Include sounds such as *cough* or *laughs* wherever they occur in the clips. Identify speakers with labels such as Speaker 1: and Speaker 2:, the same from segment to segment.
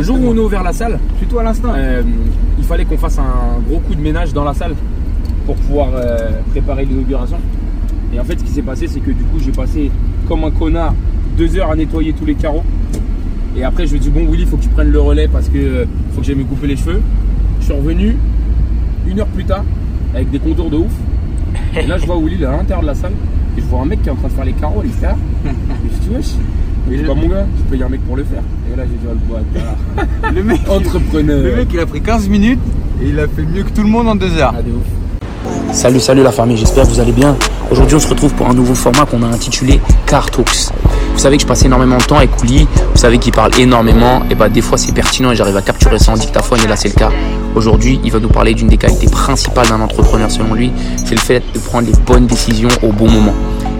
Speaker 1: Le jour où on a ouvert la salle,
Speaker 2: Plutôt à l'instinct.
Speaker 1: euh, il fallait qu'on fasse un gros coup de ménage dans la salle pour pouvoir euh, préparer l'inauguration. Et en fait, ce qui s'est passé, c'est que du coup, j'ai passé comme un connard deux heures à nettoyer tous les carreaux. Et après, je lui ai dit, bon, Willy, faut que tu prennes le relais parce que euh, faut que j'aille me couper les cheveux. Je suis revenu une heure plus tard avec des contours de ouf. Et là, je vois Willy il est à l'intérieur de la salle et je vois un mec qui est en train de faire les carreaux à l'extérieur. Et je dis, wesh, mais dis, bah, mon gars, je paye un mec pour le faire. Et là, j'ai dit, oh, le boîte, *laughs*
Speaker 2: Le mec,
Speaker 1: entrepreneur.
Speaker 2: le mec, il a pris 15 minutes et il a fait mieux que tout le monde en deux heures.
Speaker 1: Ah, de ouf.
Speaker 3: Salut, salut la famille, j'espère que vous allez bien. Aujourd'hui, on se retrouve pour un nouveau format qu'on a intitulé Car Talks. Vous savez que je passe énormément de temps avec Ouli, vous savez qu'il parle énormément, et bah des fois c'est pertinent et j'arrive à capturer ça en dictaphone et là c'est le cas. Aujourd'hui, il va nous parler d'une des qualités principales d'un entrepreneur selon lui, c'est le fait de prendre les bonnes décisions au bon moment.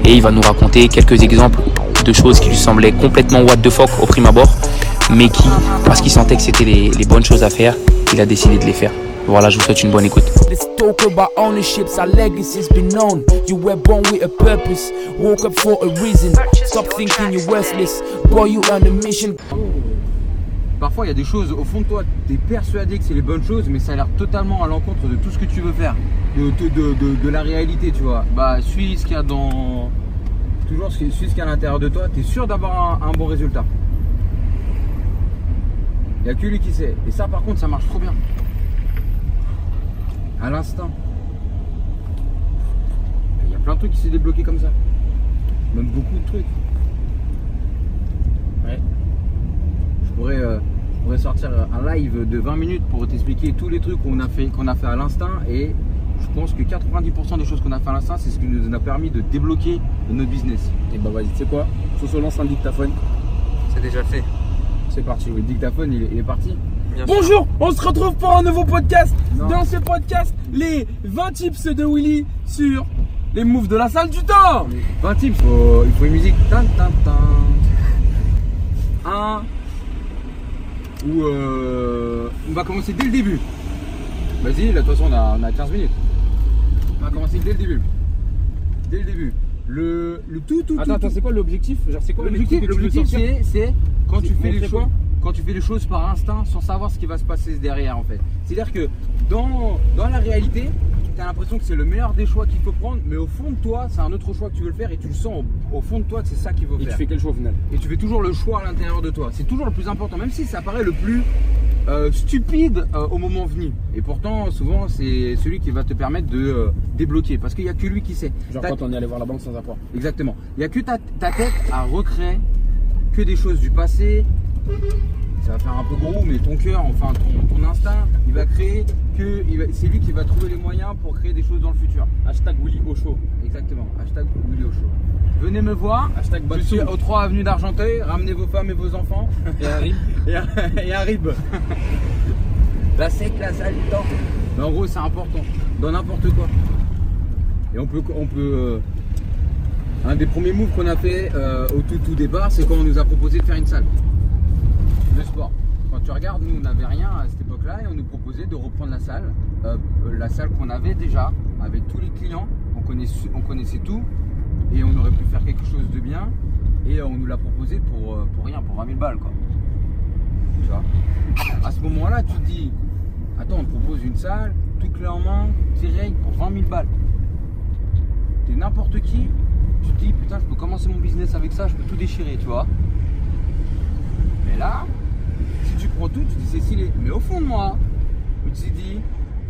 Speaker 3: Et il va nous raconter quelques exemples de choses qui lui semblaient complètement what the fuck au prime abord, mais qui, parce qu'il sentait que c'était les, les bonnes choses à faire, il a décidé de les faire. Voilà, je vous souhaite une bonne écoute.
Speaker 4: Let's talk about ownerships, our legacy's been known. You were born with a purpose, woke up for a reason. Stop thinking you're worthless, boy, you on a mission.
Speaker 2: Parfois, il y a des choses au fond de toi, tu es persuadé que c'est les bonnes choses, mais ça a l'air totalement à l'encontre de tout ce que tu veux faire, de, de, de- de- de la réalité, tu vois. Bah, suis ce qu'il y a dans. Toujours suis ce qu'il y a à l'intérieur de toi, tu es sûr d'avoir un, un bon résultat. Il n'y a que lui qui sait. Et ça, par contre, ça marche trop bien. À l'instant. Il y a plein de trucs qui s'est débloqué comme ça. Même beaucoup de trucs. Ouais. Je pourrais, euh, je pourrais sortir un live de 20 minutes pour t'expliquer tous les trucs qu'on a fait, qu'on a fait à l'instinct et je pense que 90% des choses qu'on a fait à l'instinct, c'est ce qui nous a permis de débloquer notre business.
Speaker 1: Et bah, vas-y, tu sais quoi? Faut se lance un dictaphone.
Speaker 2: C'est déjà fait.
Speaker 1: C'est parti.
Speaker 2: Le dictaphone, il est, il est parti.
Speaker 1: Bonjour, on se retrouve pour un nouveau podcast.
Speaker 2: Non.
Speaker 1: Dans ce podcast, les 20 tips de Willy sur les moves de la salle du temps.
Speaker 2: 20 tips, faut- il faut une musique. Tan, tan, tan. Un. Ou euh, on va commencer dès le début. Vas-y, là de toute façon on a, on a 15 minutes. On va commencer dès le début. Dès le début. Le, le tout, tout,
Speaker 1: Attends,
Speaker 2: tout,
Speaker 1: attends, c'est quoi l'objectif? Genre, c'est quoi
Speaker 2: L'objectif,
Speaker 1: tu
Speaker 2: l'objectif, c'est, c'est quand tu fais les
Speaker 1: quoi?
Speaker 2: quand tu fais les choses par instinct, sans savoir ce qui va se passer derrière en fait. C'est-à-dire que dans, dans la réalité, tu as l'impression que c'est le meilleur des choix qu'il faut prendre, mais au fond de toi, c'est un autre choix que tu veux le faire et tu le sens au, au fond de toi que c'est ça qu'il faut
Speaker 1: Et tu
Speaker 2: faire.
Speaker 1: fais quel choix au final?
Speaker 2: Et tu fais toujours le choix à l'intérieur de toi. C'est toujours le plus important, même si ça paraît le plus euh, stupide euh, au moment venu. Et pourtant, souvent, c'est celui qui va te permettre de euh, débloquer, parce qu'il n'y a que lui qui sait.
Speaker 1: Genre quand on est allé voir la banque sans apport.
Speaker 2: Exactement. Il n'y a que ta, ta tête à recréer que des choses du passé. Ça va faire un peu gros, mais ton cœur, enfin ton, ton instinct, il va créer que. C'est lui qui va trouver les moyens pour créer des choses dans le futur.
Speaker 1: Hashtag Willy au chaud.
Speaker 2: Exactement. Hashtag Willy au show. Venez me voir.
Speaker 1: Hashtag
Speaker 2: Je suis
Speaker 1: Batsou.
Speaker 2: au 3 avenue d'Argenteuil. Ramenez vos femmes et vos enfants. *laughs*
Speaker 1: Et Harry.
Speaker 2: et, et un rib. *laughs* La sec, la salle, temps. Mais en gros, c'est important. Dans n'importe quoi. Et on peut. On peut euh, un des premiers moves qu'on a fait euh, au tout, tout départ, c'est quand on nous a proposé de faire une salle de sport. Quand tu regardes, nous, on n'avait rien cette époque-là et on nous proposait de reprendre la salle. Euh, la salle qu'on avait déjà, avec tous les clients. On connaissait, on connaissait tout et on aurait pu faire quelque chose de bien. Et on nous l'a proposé pour, euh, pour rien, pour 20 000 balles, quoi. Tu vois À ce moment-là, tu te dis, attends, on te propose une salle, tout clé en main, direct, pour 20 000 balles. T'es n'importe qui, tu te dis, putain, je peux commencer mon business avec ça, je peux tout déchirer, tu vois. Mais là, tu prends tout, tu dis, c'est stylé. Mais au fond de moi, je me suis dit,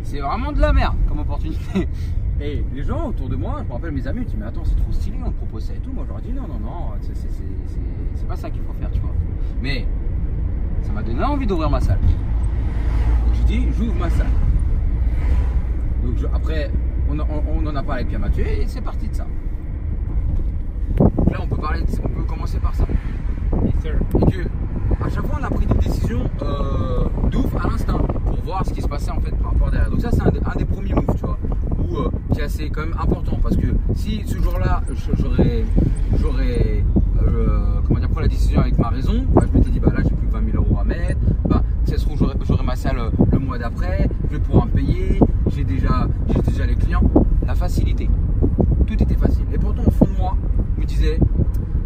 Speaker 2: c'est vraiment de la merde comme opportunité. *laughs* Et les gens autour de moi, je me rappelle mes amis, ils disent mais attends c'est trop stylé, on te propose ça et tout. Moi je leur dis non non non, c'est- pas ça qu'il faut faire, tu vois. Mais ça m'a donné envie d'ouvrir ma salle. Donc j'ai dit j'ouvre ma salle. Donc je- après on, en- on- on en a parlé avec Pierre Mathieu et c'est parti de ça. Donc là on peut parler, de- on peut commencer par ça. Et que à chaque fois on a pris des décisions euh, de ouf à l'instinct pour voir ce qui se passait en fait par rapport derrière. Donc ça c'est un, des- premiers moves, tu vois, ou euh, qui est assez quand même important parce que si ce jour-là j'aurais j'aurais euh, comment dire pris la décision avec ma raison, bah, je m'étais dit bah là j'ai plus que 20 000 euros à mettre, bah ça se trouve j'aurais j'aurais ma salle euh, le mois d'après, je vais pouvoir me payer, j'ai déjà j'ai déjà les clients, la facilité, tout était facile. Et pourtant au fond de moi, je me disais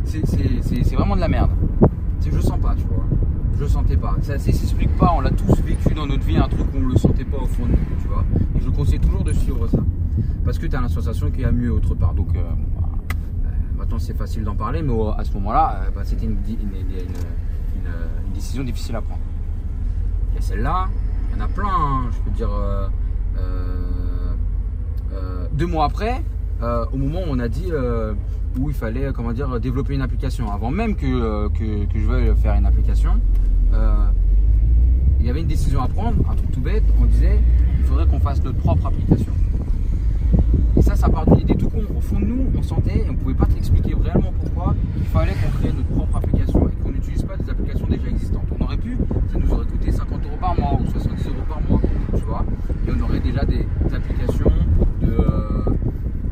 Speaker 2: c'est vraiment de la merde. Je le sentais pas. Ça, ça s'explique pas, on l'a tous vécu dans notre vie, un truc qu'on le sentait pas au fond de nous, tu vois. Je conseille toujours de suivre ça. Parce que tu as la sensation qu'il y a mieux autre part. Donc, euh, euh, maintenant c'est facile d'en parler, mais à ce moment-là, euh, bah, c'était une, décision difficile à prendre. Il y a celle-là, il y en a plein, hein, je peux dire. deux mois après, au moment où on a dit où il fallait comment dire développer une application, avant même que, euh, que, que je veuille faire une application, euh, il y avait une décision à prendre, un truc tout bête, on disait il faudrait qu'on fasse notre propre application. Et ça, ça part d'une idée tout con. Au fond de nous, on sentait, on ne pouvait pas t'expliquer réellement pourquoi, il fallait qu'on crée notre propre application et qu'on n'utilise pas des applications déjà existantes. On aurait pu, ça nous aurait coûté 50 euros par mois ou 70 euros par mois, tu vois. Et on aurait déjà des, des applications de, euh,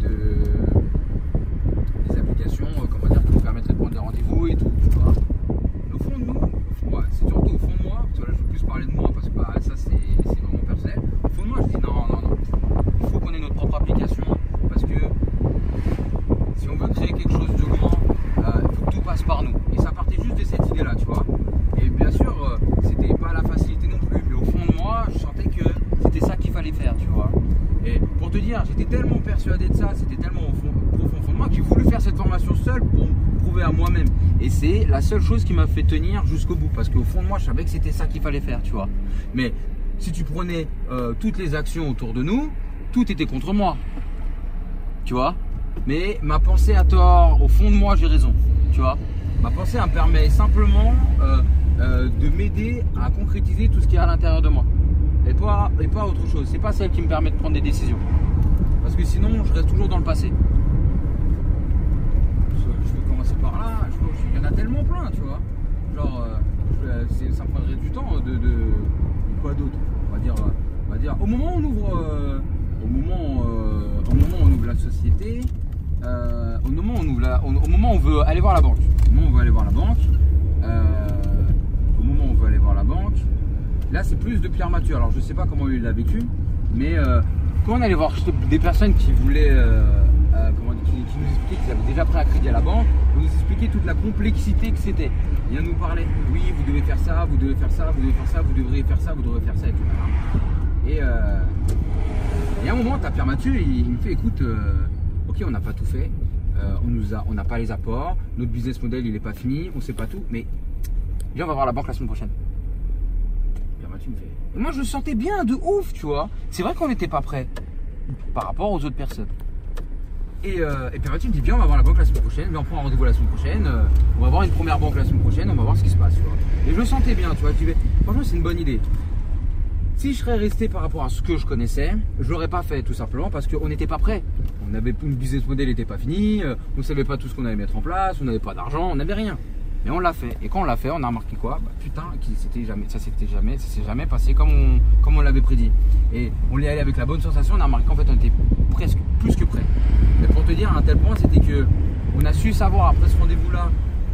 Speaker 2: de- des applications, euh, comment dire, qui nous permettraient de prendre des rendez-vous et tout, tu vois. Mais au fond de nous, au fond, ouais, c'est surtout au fond de moi, parce que là je veux plus parler de moi parce que bah, ça c'est c'est vraiment personnel. Au fond de moi, je dis non, non, non. Il faut qu'on ait notre propre application parce que si on veut créer quelque chose de grand, euh, il faut que tout passe par nous. Et ça partait juste de cette idée-là, tu vois. Et bien sûr, euh, c'était pas la facilité non plus, mais au fond de moi, je sentais que c'était ça qu'il fallait faire, tu vois. Et pour te dire, j'étais tellement persuadé de ça, c'était tellement au fond, profond au fond de moi que j'ai voulu faire cette formation seule pour me prouver à moi-même. Et c'est la seule chose qui m'a fait tenir jusqu'au bout, parce qu'au fond de moi, je savais que c'était ça qu'il fallait faire, tu vois. Mais si tu prenais euh, toutes les actions autour de nous, tout était contre moi, tu vois. Mais ma pensée a tort, au fond de moi, j'ai raison, tu vois. Ma pensée me permet simplement euh, euh, de m'aider à concrétiser tout ce qui est à l'intérieur de moi. Et pas, et pas autre chose. C'est pas celle qui me permet de prendre des décisions. Parce que sinon, je reste toujours dans le passé. Je vais commencer par là. A tellement plein, tu vois. Genre, euh, c'est- ça prendrait du temps de, quoi d'autre. On va dire, euh, on va dire. Au moment où on ouvre, euh, au moment, euh, au moment où on ouvre la société, euh, au moment où on ouvre la- au, moment où on veut aller voir la banque. Au moment où on veut aller voir la banque. euh, au moment où on veut aller voir la banque. Là, c'est plus de Pierre Mathieu. Alors, je sais pas comment il l'a vécu, mais euh, quand on allait voir des personnes qui voulaient, qui, nous expliquaient qu'ils avaient déjà pris un crédit à la banque, on nous expliquait toute la complexité que c'était. Il nous parlait, oui, vous devez faire ça, vous devez faire ça, vous devez faire ça, vous devriez faire ça, vous devrez faire ça, et tout. Et, euh, et à un moment, t'as Pierre Mathieu, il, il me fait, écoute, euh, ok, on n'a pas tout fait, euh, on n'a pas les apports, notre business model, il n'est pas fini, on sait pas tout, mais viens, on va voir la banque la semaine prochaine. Pierre Mathieu me fait. Moi, je le sentais bien, de ouf, tu vois. C'est vrai qu'on n'était pas prêt par rapport aux autres personnes. Et, euh, et Pierre Mathieu me dit Viens, on va voir la banque la semaine prochaine. Viens, on prend un rendez-vous la semaine prochaine. euh, on va voir une première banque la semaine prochaine. On va voir ce qui se passe. Et je le sentais bien, tu vois. Tu Franchement, c'est une bonne idée. Si je serais resté par rapport à ce que je connaissais, je l'aurais pas fait tout simplement parce qu'on n'était pas prêt. On avait une business model n'était pas fini, euh, on savait pas tout ce qu'on allait mettre en place, on n'avait pas d'argent, on n'avait rien. Mais on l'a fait. Et quand on l'a fait, on a remarqué quoi? Bah, Putain, qui- jamais, ça s'était jamais, ça s'est jamais passé comme on, comme on l'avait prédit. Et on y allait avec la bonne sensation. On a remarqué qu'en fait, on était presque plus que prêt. Mais pour te dire à un tel point, c'était que on a su savoir après ce rendez-vous-là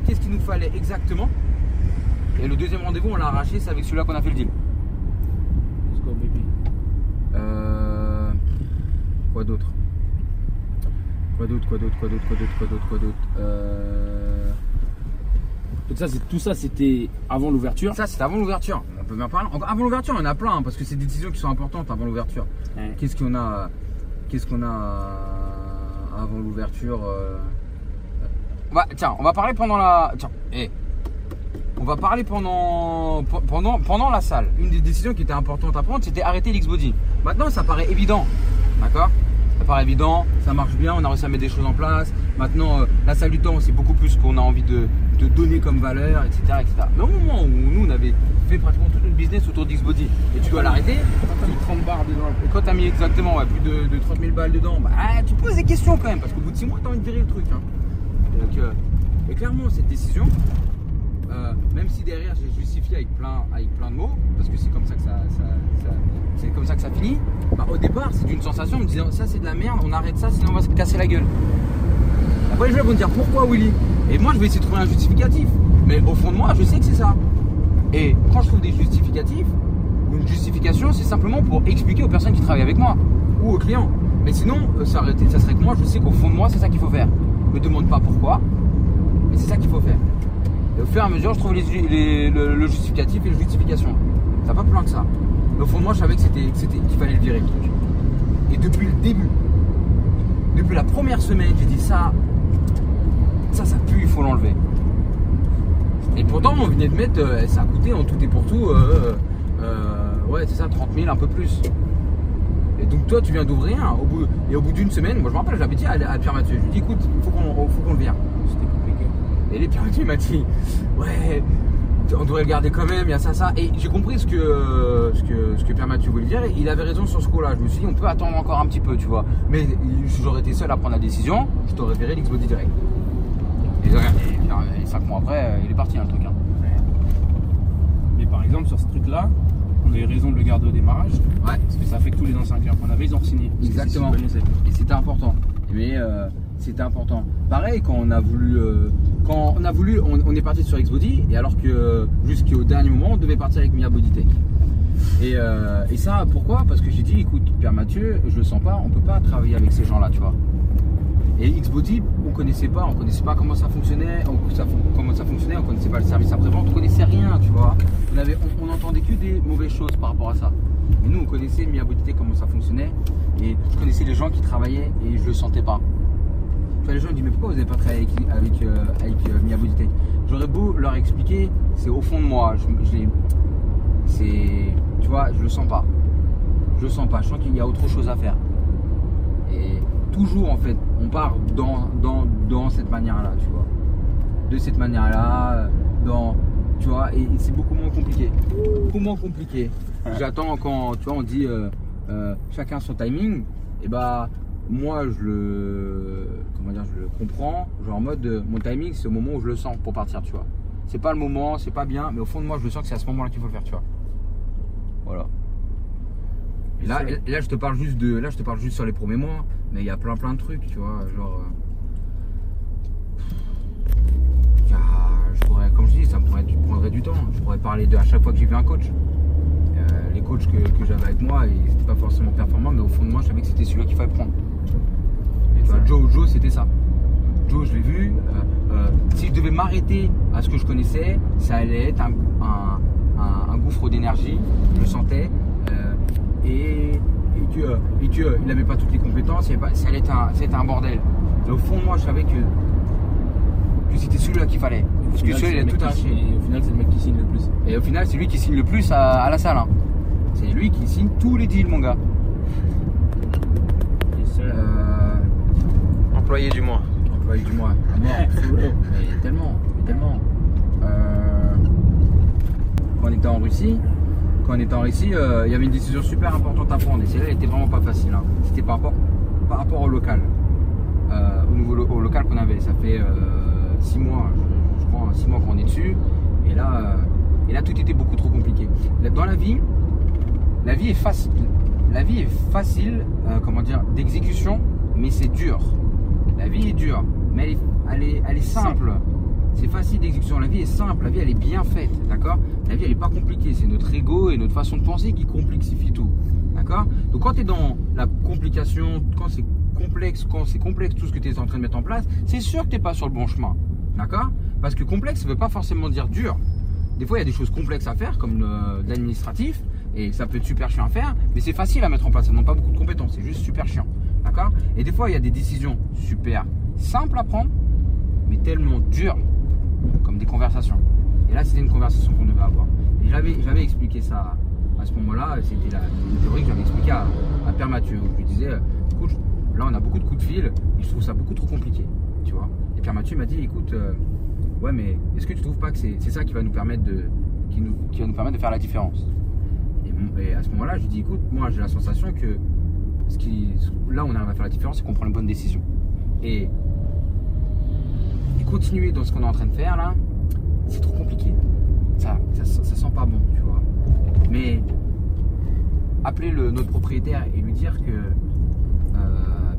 Speaker 2: qu'est-ce qu'il nous fallait exactement. Et le deuxième rendez-vous, on l'a arraché, c'est avec celui-là qu'on a fait le deal.
Speaker 1: Let's go, baby?
Speaker 2: Euh, Quoi d'autre Quoi d'autre, quoi d'autre, quoi d'autre, quoi d'autre, quoi d'autre, quoi d'autre Euh,
Speaker 1: Donc ça, c'est- tout ça, c'était avant l'ouverture.
Speaker 2: Ça, c'était avant l'ouverture. On peut bien parler. Avant l'ouverture, il y en a plein, hein, parce que c'est des décisions qui sont importantes avant l'ouverture.
Speaker 1: Ouais.
Speaker 2: Qu'est-ce qu'on a Qu'est-ce qu'on a euh, avant l'ouverture euh, va, Tiens, on va parler pendant la. Tiens, eh. On va parler pendant, pe- pendant, pendant la salle. Une des décisions qui était importante à prendre, c'était arrêter l'X-Body. Maintenant, ça paraît évident. D'accord? Paraît évident, ça marche bien, on a réussi à mettre des choses en place. Maintenant, euh, la salle du temps, c'est beaucoup plus ce qu'on a envie de, de donner comme valeur, etc., etc. Mais au moment où nous, on avait fait pratiquement tout notre business autour d'X-Body et tu dois l'arrêter,
Speaker 1: T'as mis 30 barres dedans.
Speaker 2: et quand t'as mis exactement ouais, plus de, de 30 000 balles dedans, bah, ah, tu poses des questions quand même, parce qu'au bout de 6 mois, t'as envie de virer le truc. hein. Donc, euh, et clairement, cette décision, euh, même si derrière j'ai justifié avec plein, avec plein de mots, parce que c'est comme ça que ça, c'est comme ça que ça finit, bah, au départ, c'est une sensation en me disant ça c'est de la merde, on arrête ça, sinon on va se casser la gueule. Après, les gens vont me dire pourquoi Willy? Et moi, je vais essayer de trouver un justificatif. Mais au fond de moi, je sais que c'est ça. Et quand je trouve des justificatifs, une justification, c'est simplement pour expliquer aux personnes qui travaillent avec moi ou aux clients. Mais sinon, euh, ça, ça serait que moi, je sais qu'au fond de moi, c'est ça qu'il faut faire. Ne me demande pas pourquoi, mais c'est ça qu'il faut faire. Fur et à mesure, je trouve les, le, justificatif et les justifications. Ça va pas plus loin que ça. Au fond de moi, je savais que c'était, qu'il fallait le virer. Et depuis le début, depuis la première semaine, j'ai dit ça, ça, ça pue, il faut l'enlever. Et pourtant, on venait de mettre, euh, ça a coûté en tout et pour tout, euh, euh, ouais, c'est ça, 30 000, un peu plus. Et donc toi, tu viens d'ouvrir, hein, et au bout d'une semaine, moi je me rappelle, j'avais dit à, à Pierre Mathieu, je lui dit, écoute, il faut qu'on le vire.
Speaker 1: C'était.
Speaker 2: Et les Mathieu m'a dit, ouais, on devrait le garder quand même, il y a ça, ça. Et j'ai compris ce que, ce, que, ce que Pierre Mathieu voulait dire, et il avait raison sur ce coup-là. Je me suis dit, on peut attendre encore un petit peu, tu vois. Mais si j'aurais été seul à prendre la décision, je t'aurais viré l'Xbody direct. Et, et et cinq mois après, euh, il est parti, hein, le truc. hein.
Speaker 1: Mais par exemple, sur ce truc-là, on a eu raison de le garder au démarrage.
Speaker 2: Ouais.
Speaker 1: Parce que ça fait que tous les anciens clients qu'on avait, ils ont signé.
Speaker 2: Exactement. Et c'était important. Mais euh, c'était important. Pareil quand on a voulu, euh, on a voulu, on, est parti sur Xbody et alors que jusqu'au dernier moment, on devait partir avec Mia Bodytech. Et, euh, et ça, pourquoi? Parce que j'ai dit, écoute, Pierre Mathieu, je le sens pas, on peut pas travailler avec ces gens-là, tu vois. Et Xbody, on connaissait pas, on connaissait pas comment ça fonctionnait, on, ça- comment ça fonctionnait, on connaissait pas le service après-vente, on connaissait rien, tu vois. On, avait, on, on entendait que des mauvaises choses par rapport à ça. Et nous, on connaissait Mia Bodytech, comment ça fonctionnait, et je connaissais les gens qui travaillaient et je le sentais pas. Vois, les gens disent, mais pourquoi vous n'avez pas travaillé avec, avec, euh, avec euh, J'aurais beau leur expliquer, c'est au fond de moi, je, c'est, tu vois, je le sens pas. Je le sens pas, je sens qu'il y a autre chose à faire. Et toujours en fait, on part dans, dans, dans cette manière-là, tu vois. De cette manière-là, dans, tu vois, et c'est beaucoup moins compliqué. Beaucoup moins compliqué. J'attends quand, tu vois, on dit euh, euh, chacun son timing, et bah moi je le, comment dire, je le comprends. Genre en mode, euh, mon timing c'est au moment où je le sens pour partir, tu vois. C'est pas le moment, c'est pas bien, mais au fond de moi je le sens que c'est à ce moment-là qu'il faut le faire, tu vois. Voilà. Et là, et là, je te parle juste de, là, je te parle juste sur les premiers mois, mais il y a plein plein de trucs, tu vois, genre. euh, je pourrais, comme je dis, ça me prendrait, du- prendrait du temps. Je pourrais parler de à chaque fois que j'ai vu un coach. Euh, les coachs que, que j'avais avec moi, ils n'étaient pas forcément performants, mais au fond de moi, je savais que c'était celui qu'il fallait prendre. Et vois, Joe, Joe, c'était ça. Joe, je l'ai vu. euh, euh, si je devais m'arrêter à ce que je connaissais, ça allait être un, un- un- un gouffre d'énergie. Je le sentais. euh, et, et que, et que, euh, il n'avait pas toutes les compétences. pas- ça, allait être un, ça allait être un bordel. Et au fond, de moi, je savais que, que c'était celui-là qu'il fallait. Parce que celui-là, il a
Speaker 1: c'est le
Speaker 2: tout
Speaker 1: mec qui
Speaker 2: arraché.
Speaker 1: signe- Au final, c'est le mec qui signe le plus.
Speaker 2: Et au final, c'est lui qui signe le plus à, à la salle. hein. C'est lui qui signe tous les deals, mon gars.
Speaker 1: Et.
Speaker 2: Euh,
Speaker 3: Employé du mois.
Speaker 2: employé du mois, à mort, solo. Mais tellement, mais tellement. Euh, quand on était en Russie, quand on était en Russie, euh, il y avait une décision super importante à prendre. Et celle-là, elle était vraiment pas facile. hein. C'était par rapport, par rapport au local. Euh, au nouveau lo- au local qu'on avait. Ça fait 6 mois, je, je crois, 6 mois qu'on est dessus. Et là, euh, et là, tout était beaucoup trop compliqué. Là, Dans la vie, la vie est facile. La vie est facile, euh, comment dire, d'exécution, mais c'est dur. La vie est dure, mais elle est, elle est, elle est simple. C'est facile d'exécution. La vie est simple, la vie elle est bien faite, d'accord? La vie elle est pas compliquée. C'est notre ego et notre façon de penser qui complexifie tout, d'accord? Donc quand tu es dans la complication, quand c'est complexe, quand c'est complexe tout ce que tu es en train de mettre en place, c'est sûr que tu pas sur le bon chemin, d'accord? Parce que complexe, ça veut pas forcément dire dur. Des fois, il y a des choses complexes à faire, comme l'administratif, et ça peut être super chiant à faire, mais c'est facile à mettre en place. Ça demande pas beaucoup de compétences, c'est juste super chiant. Et des fois, il y a des décisions super simples à prendre, mais tellement dures, comme des conversations. Et là, c'était une conversation qu'on devait avoir. Et j'avais, expliqué ça à ce moment-là, c'était la une théorie que j'avais expliqué à, à Père Mathieu, je lui disais, euh, écoute, là, on a beaucoup de coups de fil, et je trouve ça beaucoup trop compliqué, tu vois. Et Père Mathieu m'a dit, écoute, euh, ouais, mais est-ce que tu trouves pas que c'est, ça qui va nous permettre de, qui va nous permettre de faire la différence? Et, et à ce moment-là, je lui dis, écoute, moi, j'ai la sensation que ce qui, là, on arrive à faire la différence, c'est qu'on prend les bonnes décisions. Et, continuer dans ce qu'on est en train de faire là, c'est trop compliqué. Ça, ça, sent pas bon, tu vois. Mais appeler le, notre propriétaire et lui dire que, euh,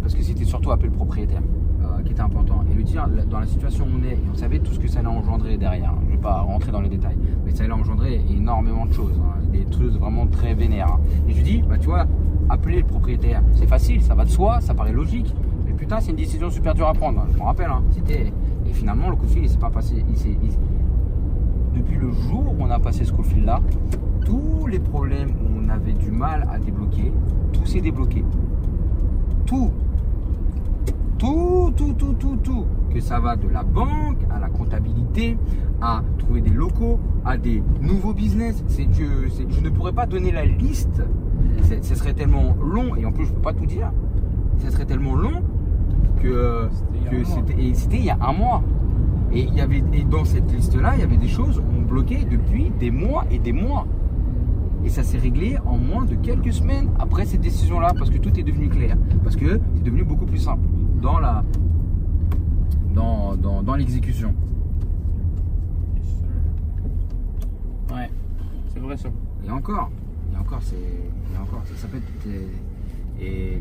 Speaker 2: parce que c'était surtout appeler le propriétaire euh, qui était important, et lui dire dans la situation où on est, et on savait tout ce que ça allait engendrer derrière. Je vais pas rentrer dans les détails, mais ça allait engendrer énormément de choses, hein, trucs vraiment très vénères. hein. Et je lui dis, bah tu vois, appeler le propriétaire, c'est facile, ça va de soi, ça paraît logique, mais putain, c'est une décision super dure à prendre. Je me rappelle, hein, c'était. Et finalement, le coup de fil, il s'est pas passé. Il il- depuis le jour où on a passé ce fil là, tous les problèmes où on avait du mal à débloquer, tout s'est débloqué. Tout. Tout, tout, tout, tout, tout. Que ça va de la banque à la comptabilité, à trouver des locaux, à des nouveaux business. C'est je ne pourrais pas donner la liste. Ce serait tellement long et en plus je peux pas tout dire. Ce serait tellement long que
Speaker 1: C'était il y a
Speaker 2: que
Speaker 1: un mois.
Speaker 2: c'était et il y a un mois. Et il y avait et dans cette liste là, il y avait des choses qu'on bloquait depuis des mois et des mois. Et ça s'est réglé en moins de quelques semaines après cette décision là parce que tout est devenu clair, parce que c'est devenu beaucoup plus simple dans la dans, dans, dans l'exécution.
Speaker 1: Ouais, c'est vrai ça.
Speaker 2: Et encore, et encore, c'est, et encore, ça, ça peut être. Et,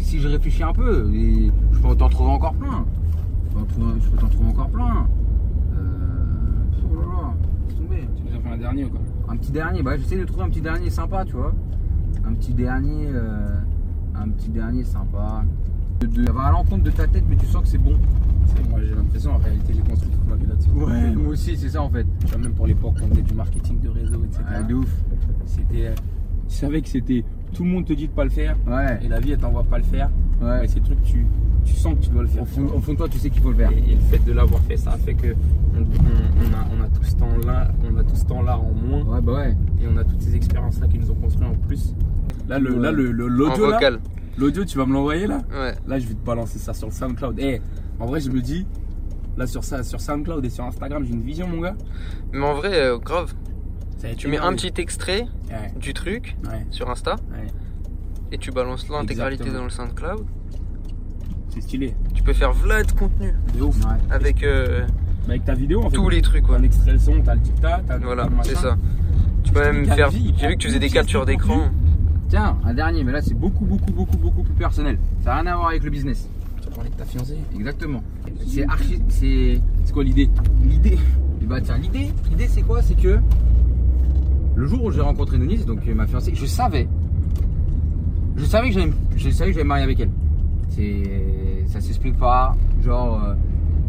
Speaker 2: si je réfléchis un peu, et je peux t'en trouver encore plein. Je peux, t'en trouver encore plein. Euh, oh là là, laisse tomber.
Speaker 1: Tu nous as fait un dernier ou quoi?
Speaker 2: Un petit dernier, bah j'essaie de trouver un petit dernier sympa, tu vois. Un petit dernier, euh, un petit dernier sympa. De, de- ça va à l'encontre de ta tête, mais tu sens que c'est bon.
Speaker 1: Moi j'ai l'impression en réalité j'ai construit toute ma vie là-dessus. *laughs*
Speaker 2: moi aussi, c'est ça en fait.
Speaker 1: Tu vois, même pour l'époque on faisait du marketing de réseau, etc.
Speaker 2: Ouais, de ouf.
Speaker 1: C'était. euh, Tu savais que c'était. Tout le monde te dit de pas le faire.
Speaker 2: Ouais,
Speaker 1: Et la vie elle t'envoie pas le faire.
Speaker 2: ouais.
Speaker 1: Mais ces trucs tu, tu sens que tu dois le faire.
Speaker 2: Au fond, au fond de toi, tu sais qu'il faut le faire.
Speaker 1: Et, et le fait de l'avoir fait, ça a fait que on, on- on a, on a tout ce temps-là, on a tout ce temps-là en moins,
Speaker 2: Ouais, bah ouais.
Speaker 1: et on a toutes ces expériences-là qui nous ont construit en plus. Là, le, là, le, l'audio, là,
Speaker 5: vocal.
Speaker 1: l'audio, tu vas me l'envoyer là.
Speaker 5: Ouais.
Speaker 1: Là, je vais te balancer ça sur le SoundCloud. Eh, en vrai, je me dis, là sur ça, sur SoundCloud et sur Instagram, j'ai une vision, mon gars.
Speaker 5: Mais en vrai, euh, grave. Tu mets un petit extrait
Speaker 1: Ouais,
Speaker 5: du truc
Speaker 1: ouais,
Speaker 5: sur Insta
Speaker 1: ouais.
Speaker 5: et tu balances l'intégralité dans le SoundCloud.
Speaker 1: C'est stylé.
Speaker 5: Tu peux faire v'là de contenu
Speaker 1: De ouf.
Speaker 2: Ouais.
Speaker 5: avec euh,
Speaker 1: Mais avec ta vidéo, en fait.
Speaker 5: tous les trucs.
Speaker 1: T'as
Speaker 5: Ouais.
Speaker 1: un extrait le son, t'as le dictat, t'as le
Speaker 5: Voilà,
Speaker 1: t'as
Speaker 5: c'est ça. Tu peux même faire. J'ai vu que tu faisais des captures d'écran.
Speaker 2: Tiens, un dernier, mais là c'est beaucoup, beaucoup, beaucoup, beaucoup plus personnel. Ça n'a rien à voir avec le business.
Speaker 1: Tu as parlé de ta fiancée.
Speaker 2: Exactement. C'est archi. C'est
Speaker 1: C'est quoi l'idée?
Speaker 2: L'idée? Bah tiens, l'idée, l'idée c'est quoi? C'est que le jour où j'ai rencontré Denise, donc euh, ma fiancée, je savais. Je savais que j'allais, me- marier avec elle. C'est, ça s'explique pas. Genre, euh,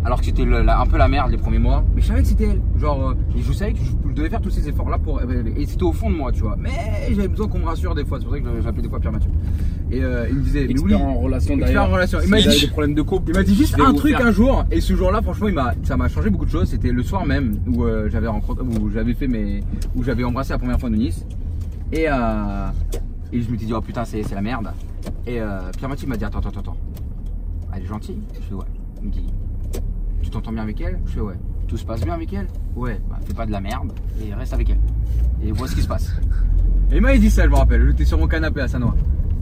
Speaker 2: alors que c'était un peu la merde les premiers mois, mais je savais que c'était elle. Genre, euh, et je savais que je, devais faire tous ces efforts là pour. Et c'était au fond de moi, tu vois. Mais j'avais besoin qu'on me rassure des fois. C'est pour ça que j'appelais des fois Pierre Mathieu. Et euh, il me disait, mais oui,
Speaker 1: en relation d'ailleurs.
Speaker 2: en relation. Il m'a dit,
Speaker 1: des problèmes de couple.
Speaker 2: il m'a dit juste un truc un jour et ce jour-là franchement il m'a ça m'a changé beaucoup de choses. C'était le soir même où euh, j'avais rencontré où j'avais fait mes où j'avais embrassé la première fois de Nice et euh, et je me dit oh putain c'est la merde. Et euh, Pierre Mathieu m'a dit attends attends attends. Elle est gentille Je fais ouais. Il me dit t'entends bien avec elle Je fais ouais. Tout se passe bien avec elle Ouais. Bah fais pas de la merde et reste avec elle. Et vois ce qui se passe. *laughs* Et il m'a dit ça je me rappelle. J'étais sur mon canapé à Sanois.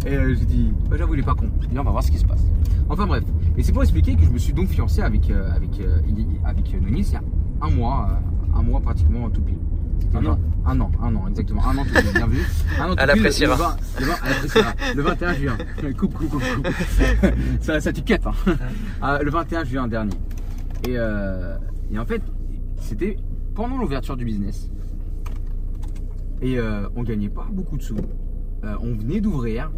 Speaker 2: Et euh, j'ai dit, bah, j'avoue, il est pas con. J'ai dit, on va voir ce qui se passe. Enfin bref. Et c'est pour expliquer que je me suis donc fiancé avec, euh, avec, euh, avec euh, Nonis il y a un mois, euh, un mois pratiquement tout pile.
Speaker 1: Un an.
Speaker 2: Un an, un an, exactement. Un an tout pile, bien vu. Un an tout
Speaker 5: Elle
Speaker 2: pile,
Speaker 5: appréciera.
Speaker 2: Le, 20 le, 20 elle appréciera. Le 21 juin. *laughs* Coupe, coupe, coupe, coupe. *laughs* ça, ça t'inquiète. Hein. Ah, le 21 juin dernier. Et, euh, et en fait, c'était pendant l'ouverture du business. Et euh, on gagnait pas beaucoup de sous. Euh, on venait d'ouvrir.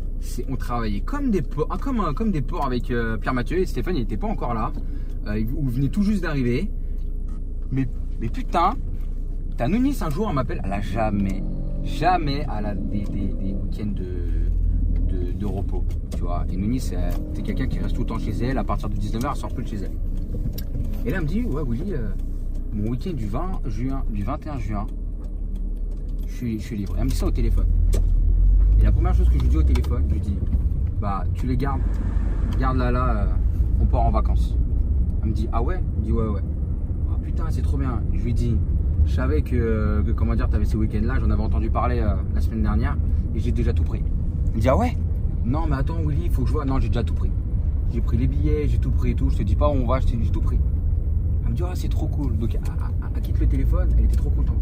Speaker 2: On travaillait comme des porcs, ah, un- comme des porcs avec euh, Pierre Mathieu et Stéphane, il n'était pas encore là. Euh, il venait tout juste d'arriver. Mais, putain, t'as Nounis un jour, elle m'appelle, elle a jamais, jamais elle a des, week-ends de, repos. Tu vois. Et Nounis, c'est quelqu'un qui reste tout le temps chez elle. À partir de 19h, elle sort plus de chez elle. Et là, elle me dit, ouais, Willy, euh, mon week-end du 20 juin, du 21 juin, je suis, je suis libre. Elle me dit ça au téléphone. Et la première chose que je lui dis au téléphone, je lui dis, bah, tu les gardes, garde-la là, euh, on part en vacances. Elle me dit, ah ouais? Je dis, ouais, ouais. Ah putain, c'est trop bien. Je lui dis, je savais que, que comment dire, t'avais ces week-ends-là, j'en avais entendu parler euh, la semaine dernière, et j'ai déjà tout pris. Elle me dit, ah ouais? Non, mais attends, Willy, il faut que je vois. Non, j'ai déjà tout pris. J'ai pris les billets, j'ai tout pris et tout. Je te dis pas où on va, j'ai tout pris. Elle me dit, ah, c'est trop cool. Donc, elle, quitte le téléphone, elle était trop contente.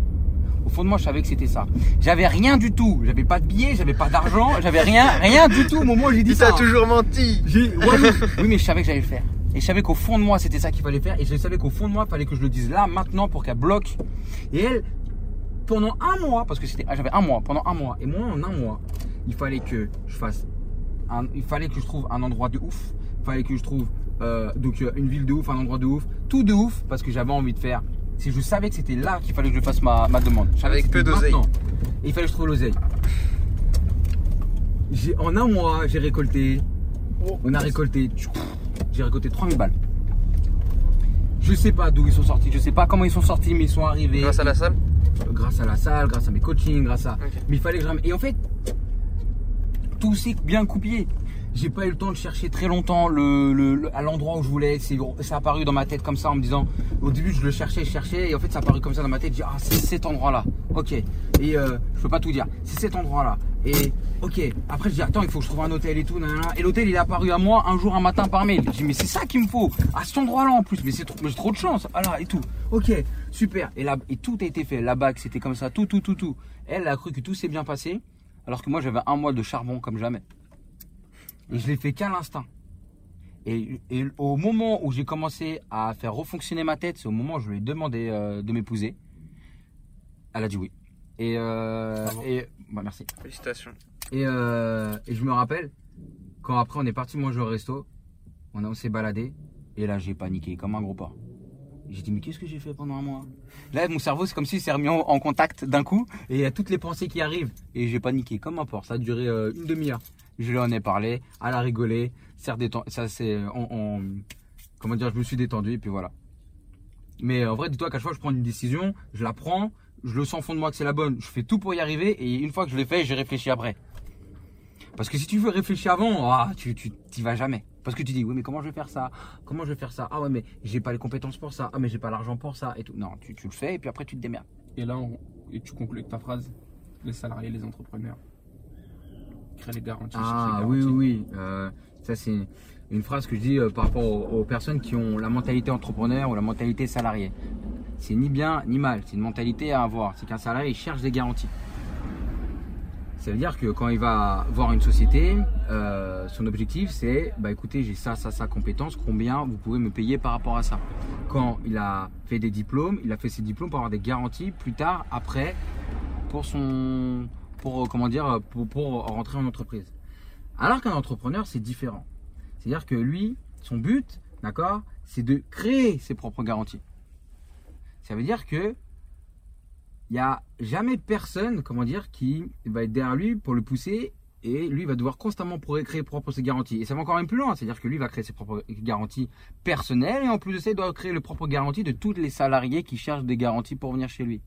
Speaker 2: Au fond de moi, je savais que c'était ça. J'avais rien du tout. J'avais pas de billets, j'avais pas d'argent, j'avais rien, rien du tout au moment où j'ai dit ça.
Speaker 5: t'a toujours menti
Speaker 2: ouais, oui. *laughs* oui, mais je savais que j'allais le faire. Et je savais qu'au fond de moi, c'était ça qu'il fallait faire. Et je savais qu'au fond de moi, il fallait que je le dise là, maintenant, pour qu'elle bloque. Et elle, pendant un mois, parce que c'était, ah, j'avais un mois, pendant un mois. Et moi, en un mois, il fallait que je fasse, un- il fallait que je trouve un endroit de ouf. Il fallait que je trouve euh, donc euh, une ville de ouf, un endroit de ouf, tout de ouf, parce que j'avais envie de faire que je savais que c'était là qu'il fallait que je fasse ma, ma demande. Je savais
Speaker 5: Avec
Speaker 2: que
Speaker 5: peu
Speaker 2: c'était
Speaker 5: d'oseille.
Speaker 2: Et il fallait que je trouve l'oseille. J'ai- En un mois, j'ai récolté. On a récolté. J'ai récolté 3000 balles. Je sais pas d'où ils sont sortis, je sais pas comment ils sont sortis, mais ils sont arrivés.
Speaker 5: Grâce à la salle
Speaker 2: Grâce à la salle, grâce à mes coachings, grâce à. Mais il fallait que je ramène. Et en fait, tout s'est bien coupé. J'ai pas eu le temps de chercher très longtemps le, le- à l'endroit où je voulais. C'est apparu dans ma tête comme ça en me disant. Au début, je le cherchais, je cherchais, et en fait, ça apparu comme ça dans ma tête. Je dis ah c'est cet endroit-là. Ok. Et euh, je peux pas tout dire. C'est cet endroit-là. Et ok. Après, je dis attends, il faut que je trouve un hôtel et tout. Et l'hôtel, il est apparu à moi un jour, un matin par mail. Je dis mais c'est ça qu'il me faut. À cet endroit-là en plus. Mais c'est j'ai trop de chance. Ah là et tout. Ok. Super. Et là, et tout a été fait. La bague, c'était comme ça. Tout, tout, tout, tout. Elle a cru que tout s'est bien passé. Alors que moi, j'avais un mois de charbon comme jamais. Et je l'ai fait qu'à l'instinct. Et, et au moment où j'ai commencé à faire refonctionner ma tête, c'est au moment où je lui ai demandé euh, de m'épouser. Elle a dit oui. Et, euh, et bah, merci.
Speaker 5: Félicitations.
Speaker 2: Et, euh, et je me rappelle, quand après on est parti manger au resto, on, a- on s'est baladé, et là j'ai paniqué comme un gros porc. J'ai dit, mais qu'est-ce que j'ai fait pendant un mois? Là, mon cerveau, c'est comme s'il s'est remis en, en contact d'un coup, et il y a toutes les pensées qui arrivent. Et j'ai paniqué comme un porc. Ça a duré une demi-heure. Je lui en ai parlé, elle a rigolé, ça, c'est. comment dire, je me suis détendu, et puis voilà. Mais en vrai, dis-toi qu'à chaque fois je prends une décision, je la prends, je le sens au fond de moi que c'est la bonne, je fais tout pour y arriver, et une fois que je l'ai fait, j'ai réfléchi après. Parce que si tu veux réfléchir avant, ah, tu t'y vas jamais. Parce que tu dis oui mais comment je vais faire ça? Comment je vais faire ça? Ah ouais mais j'ai pas les compétences pour ça. Ah mais j'ai pas l'argent pour ça et tout. Non, tu, le fais et puis après tu te démerdes.
Speaker 1: Et là, et tu conclus avec ta phrase les salariés, les entrepreneurs. Créer les garanties.
Speaker 2: Ah
Speaker 1: les
Speaker 2: oui
Speaker 1: garanties.
Speaker 2: oui oui. Euh, ça c'est une phrase que je dis euh, par rapport aux, aux personnes qui ont la mentalité entrepreneur ou la mentalité salarié. C'est ni bien ni mal. C'est une mentalité à avoir. C'est qu'un salarié il cherche des garanties. Ça veut dire que quand il va voir une société, euh, son objectif c'est, bah écoutez, j'ai ça, ça, ça compétence, combien vous pouvez me payer par rapport à ça? Quand il a fait des diplômes, il a fait ses diplômes pour avoir des garanties plus tard, après, pour son, pour euh, comment dire, pour, pour rentrer en entreprise. Alors qu'un entrepreneur c'est différent. C'est-à-dire que lui, son but, d'accord, c'est de créer ses propres garanties. Ça veut dire que il n'y a jamais personne, comment dire, qui va être derrière lui pour le pousser et lui va devoir constamment créer propre ses garanties. Et ça va encore même plus loin, c'est-à-dire que lui va créer ses propres garanties personnelles et en plus de ça, il doit créer les propres garanties de tous les salariés qui cherchent des garanties pour venir chez lui.